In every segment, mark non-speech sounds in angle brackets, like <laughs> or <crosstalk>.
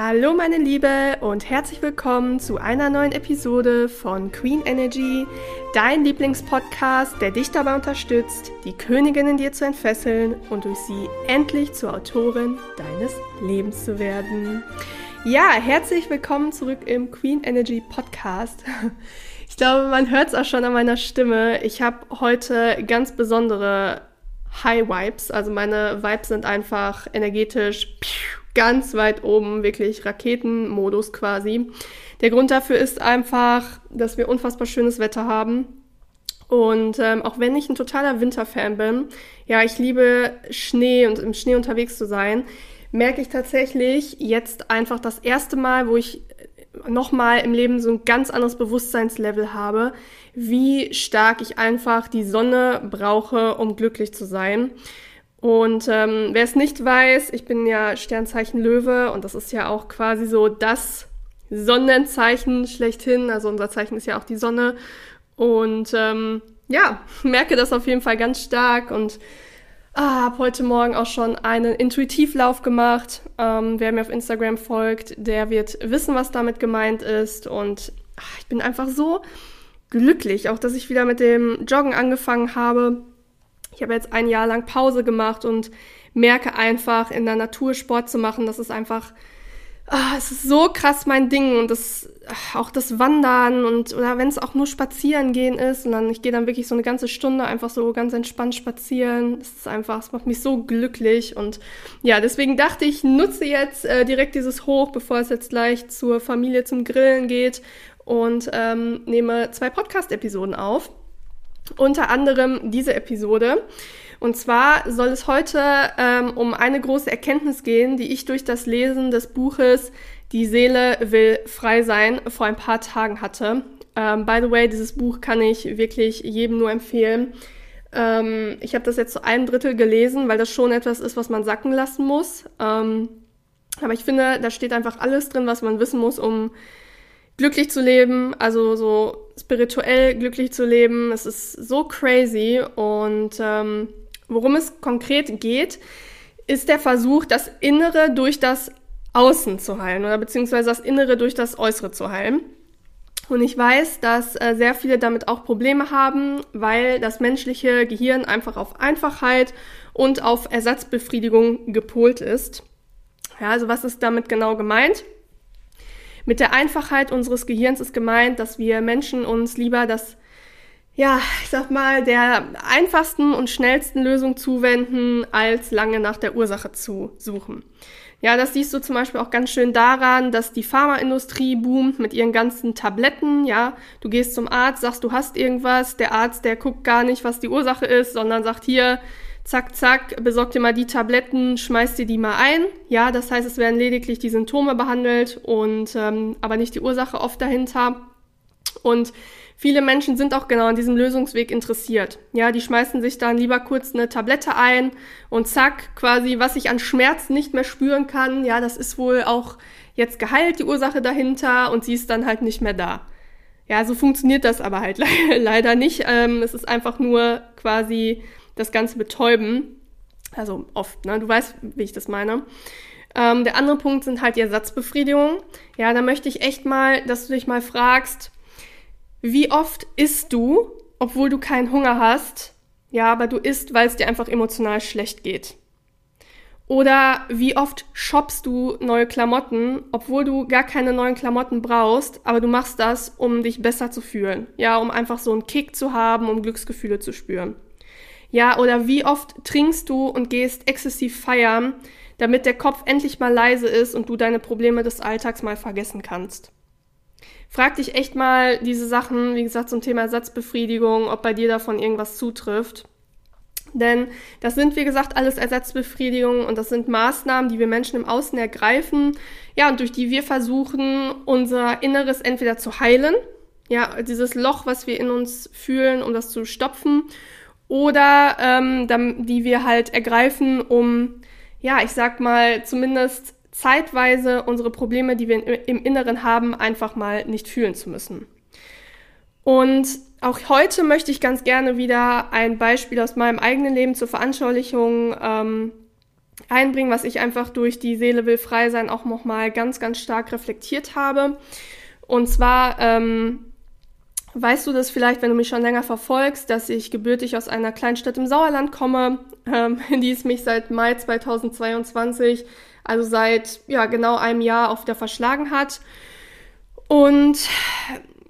Hallo meine Liebe und herzlich willkommen zu einer neuen Episode von Queen Energy, dein Lieblingspodcast, der dich dabei unterstützt, die Königin in dir zu entfesseln und durch sie endlich zur Autorin deines Lebens zu werden. Ja, herzlich willkommen zurück im Queen Energy Podcast. Ich glaube, man hört es auch schon an meiner Stimme. Ich habe heute ganz besondere High Vibes. Also meine Vibes sind einfach energetisch ganz weit oben, wirklich Raketenmodus quasi. Der Grund dafür ist einfach, dass wir unfassbar schönes Wetter haben. Und ähm, auch wenn ich ein totaler Winterfan bin, ja, ich liebe Schnee und im Schnee unterwegs zu sein, merke ich tatsächlich jetzt einfach das erste Mal, wo ich nochmal im Leben so ein ganz anderes Bewusstseinslevel habe, wie stark ich einfach die Sonne brauche, um glücklich zu sein. Und ähm, wer es nicht weiß, ich bin ja Sternzeichen Löwe und das ist ja auch quasi so das Sonnenzeichen schlechthin. Also unser Zeichen ist ja auch die Sonne. Und ähm, ja, <laughs> merke das auf jeden Fall ganz stark und ah, habe heute Morgen auch schon einen Intuitivlauf gemacht. Ähm, wer mir auf Instagram folgt, der wird wissen, was damit gemeint ist. Und ach, ich bin einfach so glücklich, auch dass ich wieder mit dem Joggen angefangen habe ich habe jetzt ein Jahr lang Pause gemacht und merke einfach, in der Natur Sport zu machen, das ist einfach, ah, es ist so krass mein Ding und das, auch das Wandern und, oder wenn es auch nur spazieren gehen ist und dann, ich gehe dann wirklich so eine ganze Stunde einfach so ganz entspannt spazieren. Das ist einfach, es macht mich so glücklich und ja, deswegen dachte ich, nutze jetzt äh, direkt dieses Hoch, bevor es jetzt gleich zur Familie zum Grillen geht und ähm, nehme zwei Podcast-Episoden auf unter anderem diese Episode. Und zwar soll es heute ähm, um eine große Erkenntnis gehen, die ich durch das Lesen des Buches Die Seele will frei sein vor ein paar Tagen hatte. Ähm, by the way, dieses Buch kann ich wirklich jedem nur empfehlen. Ähm, ich habe das jetzt zu einem Drittel gelesen, weil das schon etwas ist, was man sacken lassen muss. Ähm, aber ich finde, da steht einfach alles drin, was man wissen muss, um glücklich zu leben, also so spirituell glücklich zu leben. Es ist so crazy und ähm, worum es konkret geht, ist der Versuch, das Innere durch das Außen zu heilen oder beziehungsweise das Innere durch das Äußere zu heilen. Und ich weiß, dass äh, sehr viele damit auch Probleme haben, weil das menschliche Gehirn einfach auf Einfachheit und auf Ersatzbefriedigung gepolt ist. Ja, also was ist damit genau gemeint? Mit der Einfachheit unseres Gehirns ist gemeint, dass wir Menschen uns lieber das, ja, ich sag mal, der einfachsten und schnellsten Lösung zuwenden, als lange nach der Ursache zu suchen. Ja, das siehst du zum Beispiel auch ganz schön daran, dass die Pharmaindustrie boomt mit ihren ganzen Tabletten. Ja, du gehst zum Arzt, sagst, du hast irgendwas. Der Arzt, der guckt gar nicht, was die Ursache ist, sondern sagt hier, zack, zack, besorg dir mal die Tabletten, schmeiß dir die mal ein. Ja, das heißt, es werden lediglich die Symptome behandelt und ähm, aber nicht die Ursache oft dahinter. Und viele Menschen sind auch genau an diesem Lösungsweg interessiert. Ja, die schmeißen sich dann lieber kurz eine Tablette ein und zack, quasi, was ich an Schmerz nicht mehr spüren kann, ja, das ist wohl auch jetzt geheilt, die Ursache dahinter und sie ist dann halt nicht mehr da. Ja, so funktioniert das aber halt le <laughs> leider nicht. Ähm, es ist einfach nur quasi das Ganze betäuben. Also oft, ne? Du weißt, wie ich das meine. Ähm, der andere Punkt sind halt die Ersatzbefriedigungen. Ja, da möchte ich echt mal, dass du dich mal fragst, wie oft isst du, obwohl du keinen Hunger hast, ja, aber du isst, weil es dir einfach emotional schlecht geht. Oder wie oft shoppst du neue Klamotten, obwohl du gar keine neuen Klamotten brauchst, aber du machst das, um dich besser zu fühlen. Ja, um einfach so einen Kick zu haben, um Glücksgefühle zu spüren. Ja, oder wie oft trinkst du und gehst exzessiv feiern, damit der Kopf endlich mal leise ist und du deine Probleme des Alltags mal vergessen kannst. Frag dich echt mal diese Sachen, wie gesagt, zum Thema Ersatzbefriedigung, ob bei dir davon irgendwas zutrifft. Denn das sind, wie gesagt, alles Ersatzbefriedigungen und das sind Maßnahmen, die wir Menschen im Außen ergreifen, ja, und durch die wir versuchen, unser Inneres entweder zu heilen, ja, dieses Loch, was wir in uns fühlen, um das zu stopfen, oder ähm, die wir halt ergreifen, um, ja, ich sag mal, zumindest zeitweise unsere Probleme, die wir im Inneren haben, einfach mal nicht fühlen zu müssen. Und auch heute möchte ich ganz gerne wieder ein Beispiel aus meinem eigenen Leben zur Veranschaulichung ähm, einbringen, was ich einfach durch die Seele will frei sein auch nochmal ganz, ganz stark reflektiert habe. Und zwar ähm, weißt du das vielleicht, wenn du mich schon länger verfolgst, dass ich gebürtig aus einer Kleinstadt im Sauerland komme, ähm, <laughs> die es mich seit Mai 2022, also seit ja genau einem Jahr auch wieder verschlagen hat. Und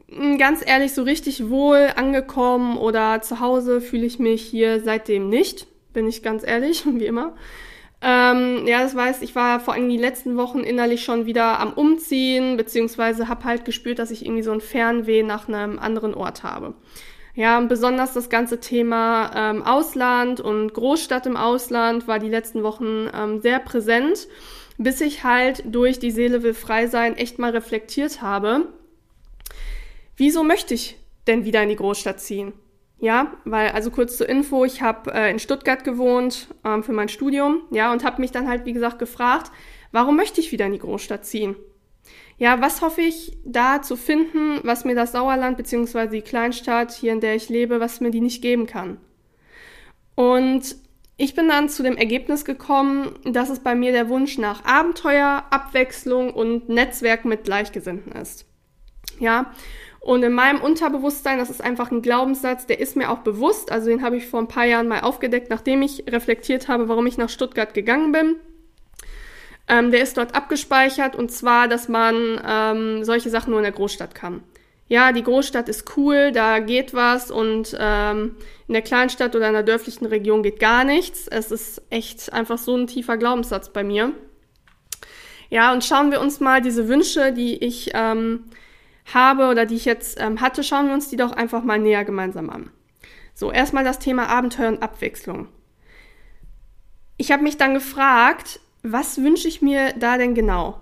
hm, ganz ehrlich, so richtig wohl angekommen oder zu Hause fühle ich mich hier seitdem nicht, bin ich ganz ehrlich, <laughs> wie immer. Ähm, ja, das weiß, ich war vor allem die letzten Wochen innerlich schon wieder am Umziehen, beziehungsweise habe halt gespürt, dass ich irgendwie so ein Fernweh nach einem anderen Ort habe. Ja, besonders das ganze Thema ähm, Ausland und Großstadt im Ausland war die letzten Wochen ähm, sehr präsent, bis ich halt durch die Seele will frei sein echt mal reflektiert habe. Wieso möchte ich denn wieder in die Großstadt ziehen? Ja, weil, also kurz zur Info, ich habe äh, in Stuttgart gewohnt ähm, für mein Studium, ja, und habe mich dann halt, wie gesagt, gefragt, warum möchte ich wieder in die Großstadt ziehen? Ja, was hoffe ich da zu finden, was mir das Sauerland beziehungsweise die Kleinstadt hier, in der ich lebe, was mir die nicht geben kann? Und ich bin dann zu dem Ergebnis gekommen, dass es bei mir der Wunsch nach Abenteuer, Abwechslung und Netzwerk mit Gleichgesinnten ist. Ja, und in meinem Unterbewusstsein, das ist einfach ein Glaubenssatz, der ist mir auch bewusst. Also den habe ich vor ein paar Jahren mal aufgedeckt, nachdem ich reflektiert habe, warum ich nach Stuttgart gegangen bin. Ähm, der ist dort abgespeichert und zwar, dass man ähm, solche Sachen nur in der Großstadt kann. Ja, die Großstadt ist cool, da geht was und ähm, in der Kleinstadt oder in der dörflichen Region geht gar nichts. Es ist echt einfach so ein tiefer Glaubenssatz bei mir. Ja, und schauen wir uns mal diese Wünsche, die ich ähm, habe oder die ich jetzt ähm, hatte, schauen wir uns die doch einfach mal näher gemeinsam an. So, erstmal das Thema Abenteuer und Abwechslung. Ich habe mich dann gefragt, was wünsche ich mir da denn genau?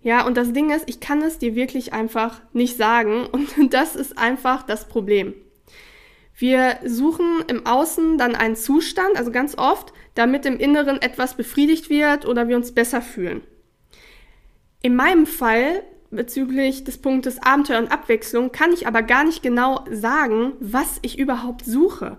Ja, und das Ding ist, ich kann es dir wirklich einfach nicht sagen <laughs> und das ist einfach das Problem. Wir suchen im Außen dann einen Zustand, also ganz oft, damit im Inneren etwas befriedigt wird oder wir uns besser fühlen. In meinem Fall bezüglich des Punktes Abenteuer und Abwechslung kann ich aber gar nicht genau sagen, was ich überhaupt suche.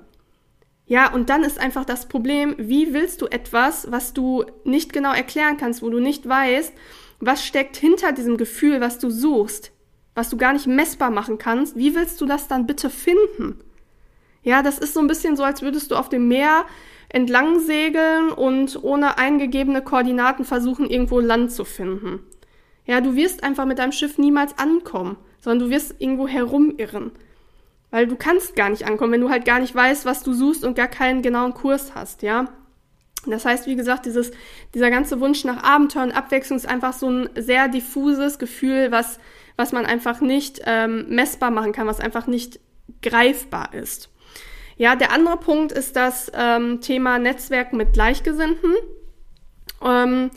Ja, und dann ist einfach das Problem, wie willst du etwas, was du nicht genau erklären kannst, wo du nicht weißt, was steckt hinter diesem Gefühl, was du suchst, was du gar nicht messbar machen kannst, wie willst du das dann bitte finden? Ja, das ist so ein bisschen so, als würdest du auf dem Meer entlang segeln und ohne eingegebene Koordinaten versuchen, irgendwo Land zu finden. Ja, du wirst einfach mit deinem Schiff niemals ankommen, sondern du wirst irgendwo herumirren. Weil du kannst gar nicht ankommen, wenn du halt gar nicht weißt, was du suchst und gar keinen genauen Kurs hast, ja. Das heißt, wie gesagt, dieses, dieser ganze Wunsch nach Abenteuer und Abwechslung ist einfach so ein sehr diffuses Gefühl, was, was man einfach nicht ähm, messbar machen kann, was einfach nicht greifbar ist. Ja, der andere Punkt ist das ähm, Thema Netzwerken mit Gleichgesinnten. Ähm,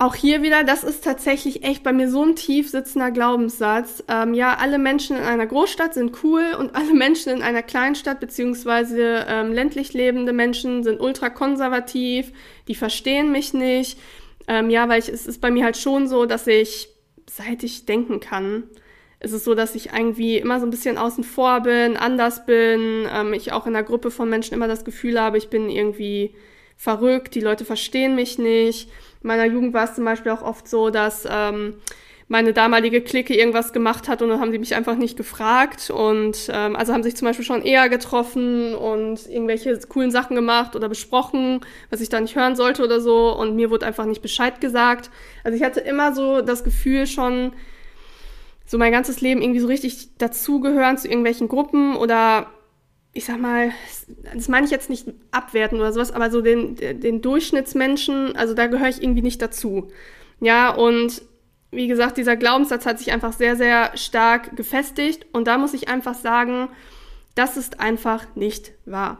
auch hier wieder, das ist tatsächlich echt bei mir so ein tief sitzender Glaubenssatz. Ähm, ja, alle Menschen in einer Großstadt sind cool und alle Menschen in einer Kleinstadt beziehungsweise ähm, ländlich lebende Menschen sind ultra konservativ, die verstehen mich nicht. Ähm, ja, weil ich, es ist bei mir halt schon so, dass ich, seit ich denken kann, ist es so, dass ich irgendwie immer so ein bisschen außen vor bin, anders bin, ähm, ich auch in einer Gruppe von Menschen immer das Gefühl habe, ich bin irgendwie verrückt, die Leute verstehen mich nicht in meiner Jugend war es zum Beispiel auch oft so, dass ähm, meine damalige Clique irgendwas gemacht hat und dann haben sie mich einfach nicht gefragt und ähm, also haben sich zum Beispiel schon eher getroffen und irgendwelche coolen Sachen gemacht oder besprochen, was ich da nicht hören sollte oder so und mir wurde einfach nicht Bescheid gesagt. Also ich hatte immer so das Gefühl schon, so mein ganzes Leben irgendwie so richtig dazugehören zu irgendwelchen Gruppen oder ich sag mal, das meine ich jetzt nicht abwerten oder sowas, aber so den, den Durchschnittsmenschen, also da gehöre ich irgendwie nicht dazu. Ja, und wie gesagt, dieser Glaubenssatz hat sich einfach sehr, sehr stark gefestigt und da muss ich einfach sagen, das ist einfach nicht wahr.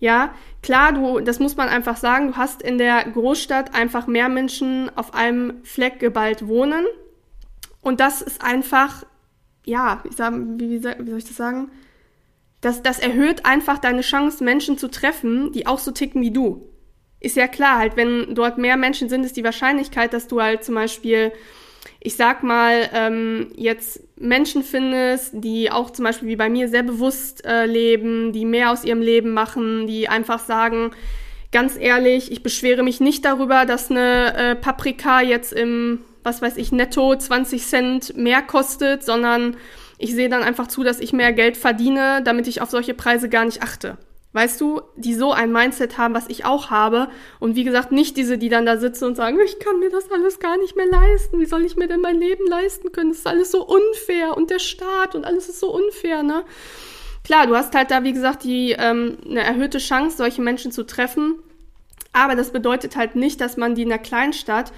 Ja, klar, du, das muss man einfach sagen, du hast in der Großstadt einfach mehr Menschen auf einem Fleck geballt wohnen und das ist einfach, ja, ich sag, wie, wie soll ich das sagen? Das, das erhöht einfach deine Chance, Menschen zu treffen, die auch so ticken wie du. Ist ja klar, halt, wenn dort mehr Menschen sind, ist die Wahrscheinlichkeit, dass du halt zum Beispiel, ich sag mal, ähm, jetzt Menschen findest, die auch zum Beispiel wie bei mir sehr bewusst äh, leben, die mehr aus ihrem Leben machen, die einfach sagen, ganz ehrlich, ich beschwere mich nicht darüber, dass eine äh, Paprika jetzt im, was weiß ich, netto 20 Cent mehr kostet, sondern ich sehe dann einfach zu, dass ich mehr Geld verdiene, damit ich auf solche Preise gar nicht achte. Weißt du, die so ein Mindset haben, was ich auch habe. Und wie gesagt, nicht diese, die dann da sitzen und sagen, ich kann mir das alles gar nicht mehr leisten. Wie soll ich mir denn mein Leben leisten können? Das ist alles so unfair und der Staat und alles ist so unfair, ne? Klar, du hast halt da, wie gesagt, die ähm, eine erhöhte Chance, solche Menschen zu treffen. Aber das bedeutet halt nicht, dass man die in der Kleinstadt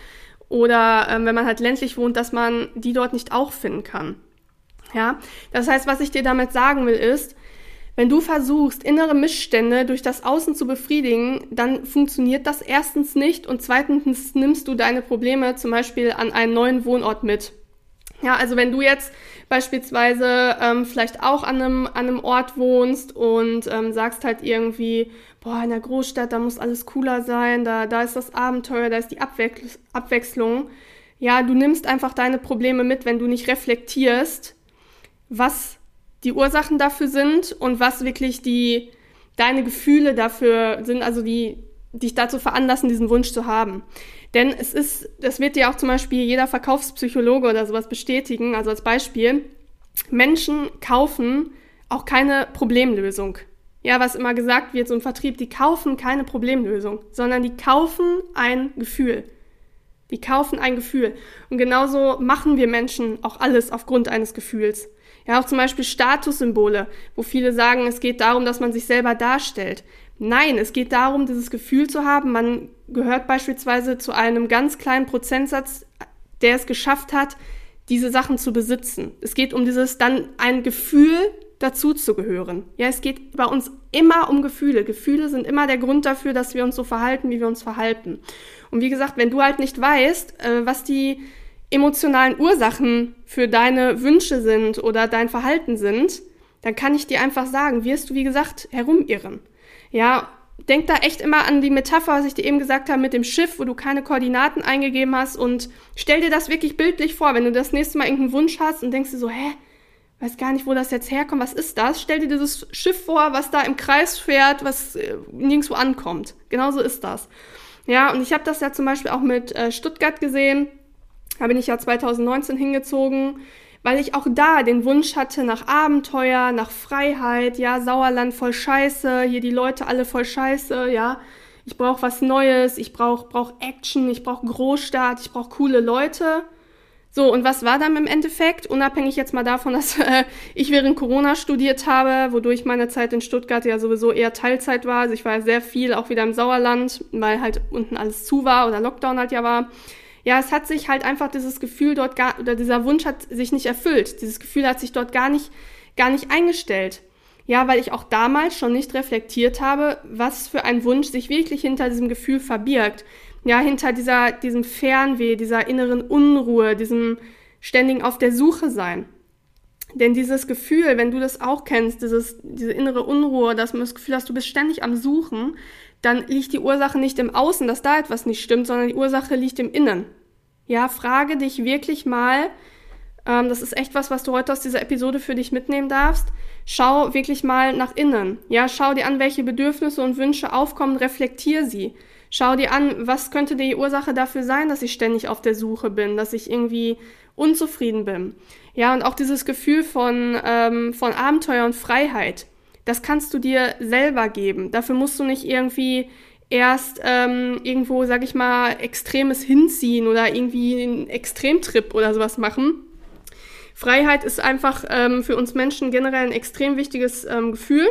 oder ähm, wenn man halt ländlich wohnt, dass man die dort nicht auch finden kann. Ja, das heißt, was ich dir damit sagen will, ist, wenn du versuchst, innere Missstände durch das Außen zu befriedigen, dann funktioniert das erstens nicht und zweitens nimmst du deine Probleme zum Beispiel an einen neuen Wohnort mit. Ja, also wenn du jetzt beispielsweise ähm, vielleicht auch an einem, an einem Ort wohnst und ähm, sagst halt irgendwie, boah, in der Großstadt, da muss alles cooler sein, da, da ist das Abenteuer, da ist die Abwechs Abwechslung. Ja, du nimmst einfach deine Probleme mit, wenn du nicht reflektierst, was die Ursachen dafür sind und was wirklich die deine Gefühle dafür sind, also die dich dazu veranlassen, diesen Wunsch zu haben. Denn es ist, das wird dir auch zum Beispiel jeder Verkaufspsychologe oder sowas bestätigen, also als Beispiel, Menschen kaufen auch keine Problemlösung. Ja, was immer gesagt wird, so im Vertrieb, die kaufen keine Problemlösung, sondern die kaufen ein Gefühl. Die kaufen ein Gefühl. Und genauso machen wir Menschen auch alles aufgrund eines Gefühls. Ja, auch zum Beispiel Statussymbole, wo viele sagen, es geht darum, dass man sich selber darstellt. Nein, es geht darum, dieses Gefühl zu haben, man gehört beispielsweise zu einem ganz kleinen Prozentsatz, der es geschafft hat, diese Sachen zu besitzen. Es geht um dieses dann ein Gefühl dazu zu gehören. Ja, es geht bei uns immer um Gefühle. Gefühle sind immer der Grund dafür, dass wir uns so verhalten, wie wir uns verhalten. Und wie gesagt, wenn du halt nicht weißt, äh, was die emotionalen Ursachen für deine Wünsche sind oder dein Verhalten sind, dann kann ich dir einfach sagen, wirst du, wie gesagt, herumirren. Ja, denk da echt immer an die Metapher, was ich dir eben gesagt habe mit dem Schiff, wo du keine Koordinaten eingegeben hast und stell dir das wirklich bildlich vor, wenn du das nächste Mal irgendeinen Wunsch hast und denkst dir so, hä, weiß gar nicht, wo das jetzt herkommt, was ist das? Stell dir dieses Schiff vor, was da im Kreis fährt, was äh, nirgendwo ankommt. Genauso ist das. Ja, und ich habe das ja zum Beispiel auch mit äh, Stuttgart gesehen. Da bin ich ja 2019 hingezogen, weil ich auch da den Wunsch hatte nach Abenteuer, nach Freiheit, ja, Sauerland voll Scheiße, hier die Leute alle voll Scheiße, ja. Ich brauche was Neues, ich brauche brauch Action, ich brauche Großstadt, ich brauche coole Leute. So, und was war dann im Endeffekt? Unabhängig jetzt mal davon, <laughs> dass äh, ich während Corona studiert habe, wodurch meine Zeit in Stuttgart ja sowieso eher Teilzeit war. Also ich war sehr viel auch wieder im Sauerland, weil halt unten alles zu war oder Lockdown halt ja war ja, es hat sich halt einfach dieses Gefühl dort gar, oder dieser Wunsch hat sich nicht erfüllt. Dieses Gefühl hat sich dort gar nicht, gar nicht eingestellt. Ja, weil ich auch damals schon nicht reflektiert habe, was für ein Wunsch sich wirklich hinter diesem Gefühl verbirgt. Ja, hinter dieser, diesem Fernweh, dieser inneren Unruhe, diesem ständigen auf der Suche sein. Denn dieses Gefühl, wenn du das auch kennst, dieses, diese innere Unruhe, dass man das Gefühl hast, du bist ständig am Suchen, dann liegt die Ursache nicht im Außen, dass da etwas nicht stimmt, sondern die Ursache liegt im Innen. Ja, frage dich wirklich mal, ähm, das ist echt was, was du heute aus dieser Episode für dich mitnehmen darfst. Schau wirklich mal nach innen. Ja, schau dir an, welche Bedürfnisse und Wünsche aufkommen, reflektier sie. Schau dir an, was könnte die Ursache dafür sein, dass ich ständig auf der Suche bin, dass ich irgendwie unzufrieden bin. Ja, und auch dieses Gefühl von, ähm, von Abenteuer und Freiheit das kannst du dir selber geben. Dafür musst du nicht irgendwie erst ähm, irgendwo, sag ich mal, Extremes hinziehen oder irgendwie einen Extremtrip oder sowas machen. Freiheit ist einfach ähm, für uns Menschen generell ein extrem wichtiges ähm, Gefühl.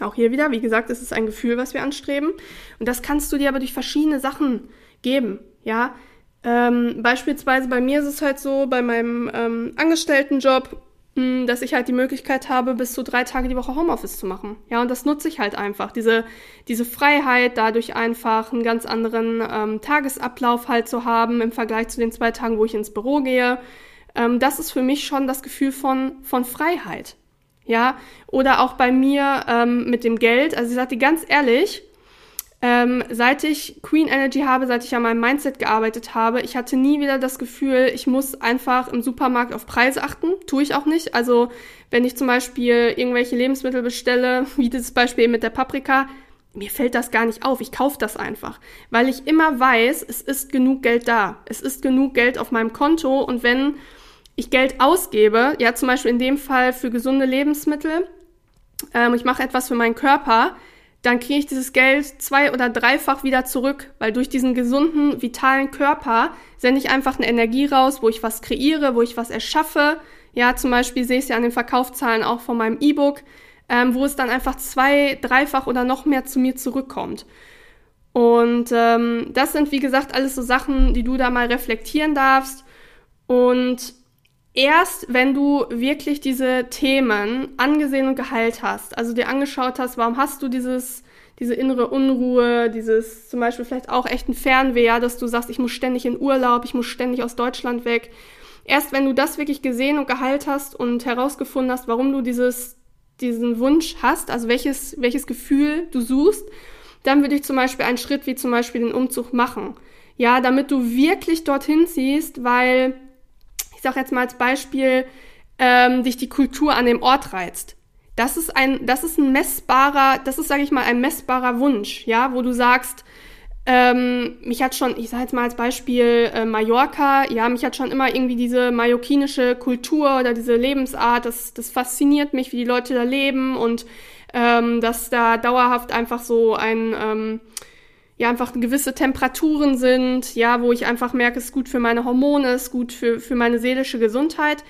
Auch hier wieder, wie gesagt, es ist ein Gefühl, was wir anstreben. Und das kannst du dir aber durch verschiedene Sachen geben. Ja, ähm, beispielsweise bei mir ist es halt so, bei meinem ähm, Angestelltenjob dass ich halt die Möglichkeit habe, bis zu drei Tage die Woche Homeoffice zu machen. Ja, und das nutze ich halt einfach. Diese, diese Freiheit, dadurch einfach einen ganz anderen ähm, Tagesablauf halt zu haben im Vergleich zu den zwei Tagen, wo ich ins Büro gehe. Ähm, das ist für mich schon das Gefühl von, von Freiheit. Ja, oder auch bei mir ähm, mit dem Geld. Also ich sage dir ganz ehrlich, ähm, seit ich Queen Energy habe, seit ich an meinem Mindset gearbeitet habe, ich hatte nie wieder das Gefühl, ich muss einfach im Supermarkt auf Preise achten. Tue ich auch nicht. Also wenn ich zum Beispiel irgendwelche Lebensmittel bestelle, <laughs> wie dieses Beispiel mit der Paprika, mir fällt das gar nicht auf. Ich kaufe das einfach, weil ich immer weiß, es ist genug Geld da. Es ist genug Geld auf meinem Konto und wenn ich Geld ausgebe, ja zum Beispiel in dem Fall für gesunde Lebensmittel, ähm, ich mache etwas für meinen Körper, dann kriege ich dieses Geld zwei- oder dreifach wieder zurück, weil durch diesen gesunden, vitalen Körper sende ich einfach eine Energie raus, wo ich was kreiere, wo ich was erschaffe. Ja, zum Beispiel sehe ich es ja an den Verkaufszahlen auch von meinem E-Book, ähm, wo es dann einfach zwei, dreifach oder noch mehr zu mir zurückkommt. Und ähm, das sind, wie gesagt, alles so Sachen, die du da mal reflektieren darfst. Und erst wenn du wirklich diese Themen angesehen und geheilt hast, also dir angeschaut hast, warum hast du dieses, diese innere Unruhe, dieses zum Beispiel vielleicht auch echt ein Fernweh, dass du sagst, ich muss ständig in Urlaub, ich muss ständig aus Deutschland weg. Erst wenn du das wirklich gesehen und geheilt hast und herausgefunden hast, warum du dieses, diesen Wunsch hast, also welches, welches Gefühl du suchst, dann würde ich zum Beispiel einen Schritt wie zum Beispiel den Umzug machen. Ja, damit du wirklich dorthin ziehst, weil sage jetzt mal als Beispiel, ähm, dich die Kultur an dem Ort reizt. Das ist ein, das ist ein messbarer, das ist, sage ich mal, ein messbarer Wunsch, ja, wo du sagst, ähm, mich hat schon, ich sage jetzt mal als Beispiel äh, Mallorca, ja, mich hat schon immer irgendwie diese mallorquinische Kultur oder diese Lebensart, das, das fasziniert mich, wie die Leute da leben und ähm, dass da dauerhaft einfach so ein, ähm, ja einfach gewisse Temperaturen sind, ja, wo ich einfach merke, es ist gut für meine Hormone, es ist gut für, für meine seelische Gesundheit.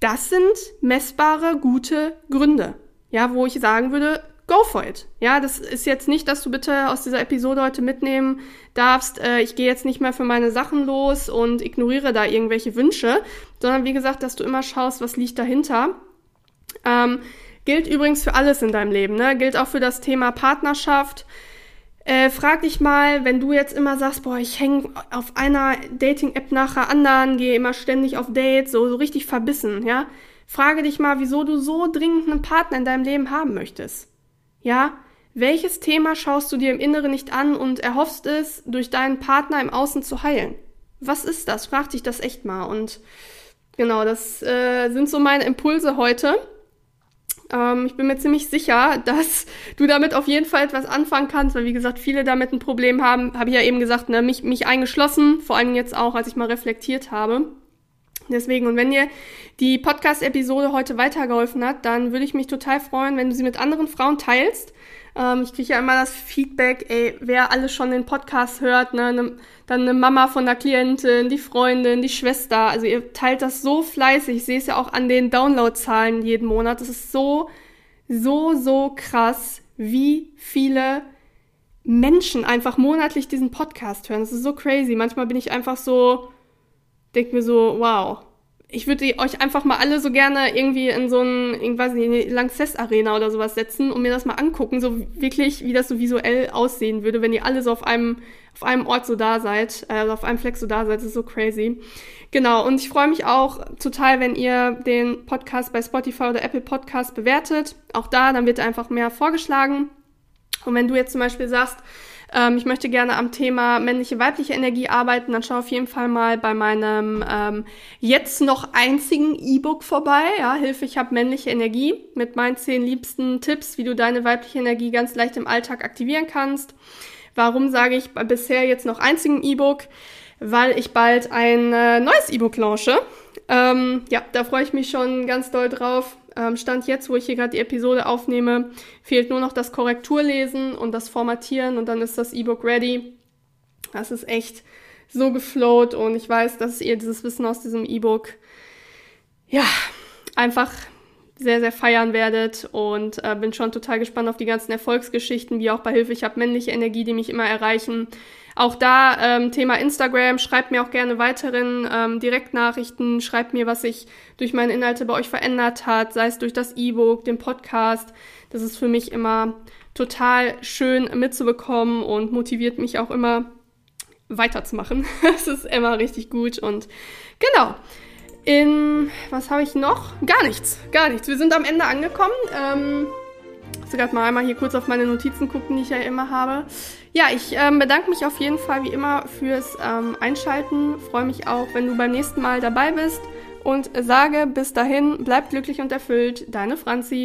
Das sind messbare, gute Gründe, ja, wo ich sagen würde, go for it. Ja, das ist jetzt nicht, dass du bitte aus dieser Episode heute mitnehmen darfst, äh, ich gehe jetzt nicht mehr für meine Sachen los und ignoriere da irgendwelche Wünsche, sondern wie gesagt, dass du immer schaust, was liegt dahinter. Ähm, gilt übrigens für alles in deinem Leben, ne? Gilt auch für das Thema Partnerschaft, äh, frag dich mal, wenn du jetzt immer sagst, boah, ich hänge auf einer Dating-App nach der anderen, gehe immer ständig auf Dates, so, so richtig verbissen, ja. Frage dich mal, wieso du so dringend einen Partner in deinem Leben haben möchtest. Ja? Welches Thema schaust du dir im Inneren nicht an und erhoffst es, durch deinen Partner im Außen zu heilen? Was ist das? Frag dich das echt mal. Und genau, das äh, sind so meine Impulse heute. Ähm, ich bin mir ziemlich sicher, dass du damit auf jeden Fall etwas anfangen kannst, weil wie gesagt, viele damit ein Problem haben. Habe ich ja eben gesagt, ne, mich, mich eingeschlossen, vor allem jetzt auch, als ich mal reflektiert habe. Deswegen, und wenn dir die Podcast-Episode heute weitergeholfen hat, dann würde ich mich total freuen, wenn du sie mit anderen Frauen teilst. Ähm, ich kriege ja immer das Feedback, ey, wer alles schon den Podcast hört, ne, ne, dann eine Mama von der Klientin, die Freundin, die Schwester. Also ihr teilt das so fleißig. Ich sehe es ja auch an den Downloadzahlen jeden Monat. Das ist so, so, so krass, wie viele Menschen einfach monatlich diesen Podcast hören. Das ist so crazy. Manchmal bin ich einfach so, denke mir so, wow, ich würde euch einfach mal alle so gerne irgendwie in so ein, irgendwas, in die Lanxess Arena oder sowas setzen und mir das mal angucken, so wirklich, wie das so visuell aussehen würde, wenn ihr alle so auf einem, auf einem Ort so da seid, also auf einem Fleck so da seid, das ist so crazy. Genau, und ich freue mich auch total, wenn ihr den Podcast bei Spotify oder Apple Podcast bewertet. Auch da, dann wird einfach mehr vorgeschlagen. Und wenn du jetzt zum Beispiel sagst, ähm, ich möchte gerne am Thema männliche, weibliche Energie arbeiten, dann schau auf jeden Fall mal bei meinem ähm, jetzt noch einzigen E-Book vorbei. Ja, Hilfe, ich habe männliche Energie mit meinen zehn liebsten Tipps, wie du deine weibliche Energie ganz leicht im Alltag aktivieren kannst. Warum sage ich bisher jetzt noch einzigen E-Book? Weil ich bald ein äh, neues E-Book launche. Ähm, ja, da freue ich mich schon ganz doll drauf. Ähm, Stand jetzt, wo ich hier gerade die Episode aufnehme, fehlt nur noch das Korrekturlesen und das Formatieren und dann ist das E-Book ready. Das ist echt so geflowt und ich weiß, dass ihr dieses Wissen aus diesem E-Book ja einfach sehr, sehr feiern werdet und äh, bin schon total gespannt auf die ganzen Erfolgsgeschichten, wie auch bei Hilfe. Ich habe männliche Energie, die mich immer erreichen. Auch da ähm, Thema Instagram, schreibt mir auch gerne weiteren ähm, Direktnachrichten, schreibt mir, was sich durch meine Inhalte bei euch verändert hat, sei es durch das E-Book, den Podcast. Das ist für mich immer total schön mitzubekommen und motiviert mich auch immer weiterzumachen. <laughs> Das ist immer richtig gut und genau. In, was habe ich noch? Gar nichts, gar nichts. Wir sind am Ende angekommen. Ähm, ich gerade mal einmal hier kurz auf meine Notizen gucken, die ich ja immer habe. Ja, ich ähm, bedanke mich auf jeden Fall wie immer fürs ähm, Einschalten. Freue mich auch, wenn du beim nächsten Mal dabei bist und sage bis dahin, bleib glücklich und erfüllt. Deine Franzi.